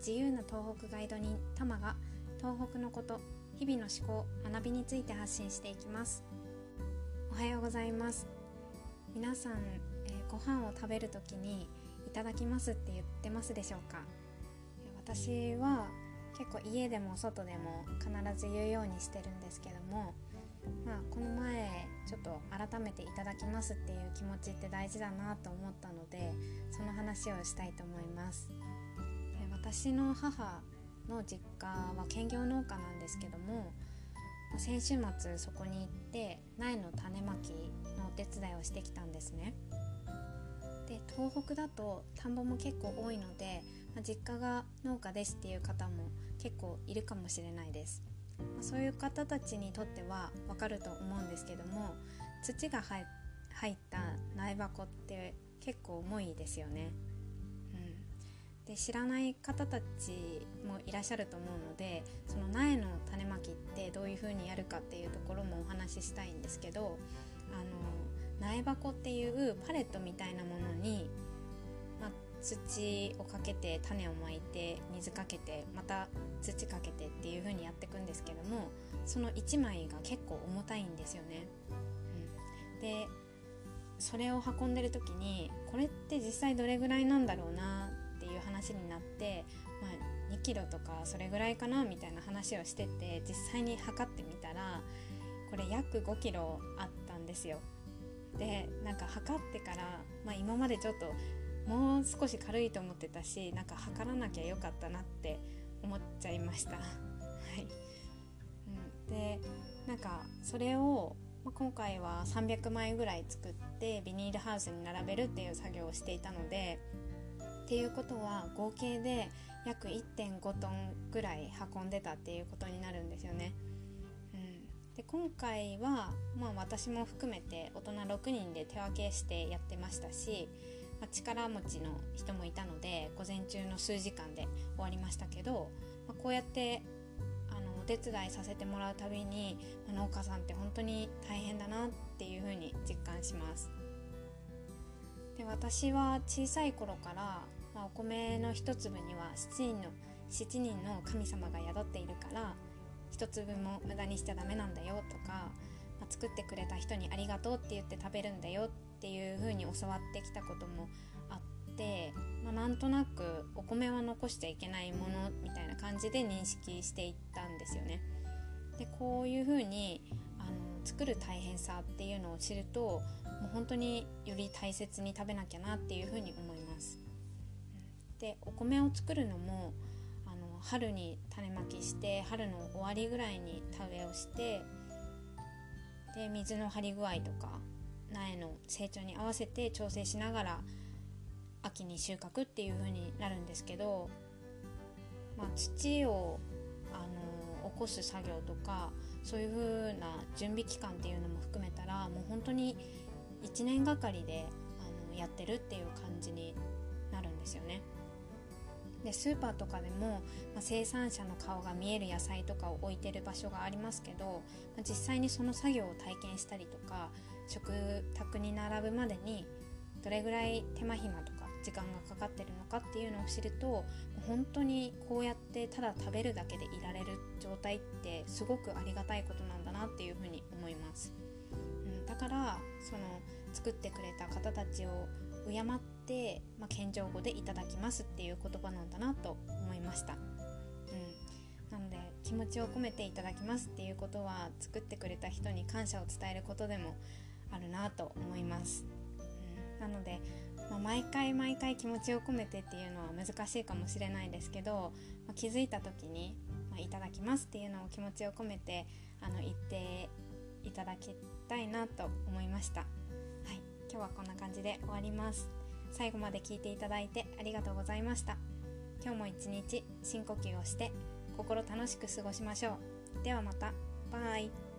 自由な東北ガイド人タマが東北のこと日々の思考学びについて発信していきます。おはようございます。皆さん、えー、ご飯を食べる時にいただきますって言ってますでしょうか？私は結構家でも外でも必ず言うようにしてるんですけどもまあ、この前ちょっと改めていただきますっていう気持ちって大事だなと思ったのでその話をしたいと思います。私の母の実家は兼業農家なんですけども先週末そこに行って苗の種まきのお手伝いをしてきたんですねで東北だと田んぼも結構多いので、まあ、実家が農家ですっていう方も結構いるかもしれないですまそういう方たちにとってはわかると思うんですけども土が入った苗箱って結構重いですよね。で知らない方たちもいらっしゃると思うのでその苗の種まきってどういう風にやるかっていうところもお話ししたいんですけどあの苗箱っていうパレットみたいなものにま土をかけて種をまいて水かけてまた土かけてっていう風にやっていくんですけどもその1枚が結構重たいんですよね。うん、でそれを運んでる時にこれって実際どれぐらいなんだろうなっていう話になって、まあ、2キロとかそれぐらいかなみたいな話をしてて実際に測ってみたらこれ約5キロあったんですよ。でなんか測ってから、まあ、今までちょっともう少し軽いと思ってたしなんか測らなきゃよかったなって思っちゃいました。はいうん、でなんかそれを、まあ、今回は300枚ぐらい作ってビニールハウスに並べるっていう作業をしていたのでっていうことは合計で約1.5トンぐらい運んでたっていうことになるんですよね。で今回は、まあ、私も含めて大人6人で手分けしてやってましたしまあ、力持ちの人もいたので午前中の数時間で終わりましたけど、まあ、こうやってあのお手伝いさせてもらうたびに、まあ、農家さんって本当に大変だなっていうふうに実感します。で私は小さい頃から、まあ、お米の一粒には7人の7人の神様が宿っているから一粒も無駄にしちゃダメなんだよとか、まあ、作ってくれた人にありがとうって言って食べるんだよっていう風に教わってきたこともあって、まあ、なんとなくお米は残しちゃいけないものみたいな感じで認識していったんですよね。でこういう風にあの作る大変さっていうのを知るともう本当により大切に食べなきゃなっていう風に思います。でお米を作るのもあの春に種まきして春の終わりぐらいに田植えをしてで水の張り具合とか苗の成長に合わせて調整しながら秋に収穫っていう風になるんですけど、まあ、土をあの起こす作業とかそういう風な準備期間っていうのも含めたらもう本当に1年がかりであのやってるっていう感じになるんですよね。でスーパーとかでも、まあ、生産者の顔が見える野菜とかを置いてる場所がありますけど、まあ、実際にその作業を体験したりとか食卓に並ぶまでにどれぐらい手間暇とか時間がかかってるのかっていうのを知ると本当にこうやってただ食べるだけでいられる状態ってすごくありがたいことなんだなっていうふうに思います、うん、だからその作ってくれた方たちを敬っ、まあ、謙譲語でいただきますっていう言葉なんだなと思いました、うん、なので気持ちを込めていただきますっていうことは作ってくれた人に感謝を伝えることでもあるなと思います、うん、なので、まあ、毎回毎回気持ちを込めてっていうのは難しいかもしれないですけど、まあ、気づいた時に、まあ、いただきますっていうのを気持ちを込めてあの言っていただきたいなと思いました。今日はこんな感じで終わります。最後まで聞いていただいてありがとうございました。今日も一日深呼吸をして心楽しく過ごしましょう。ではまた。バイ。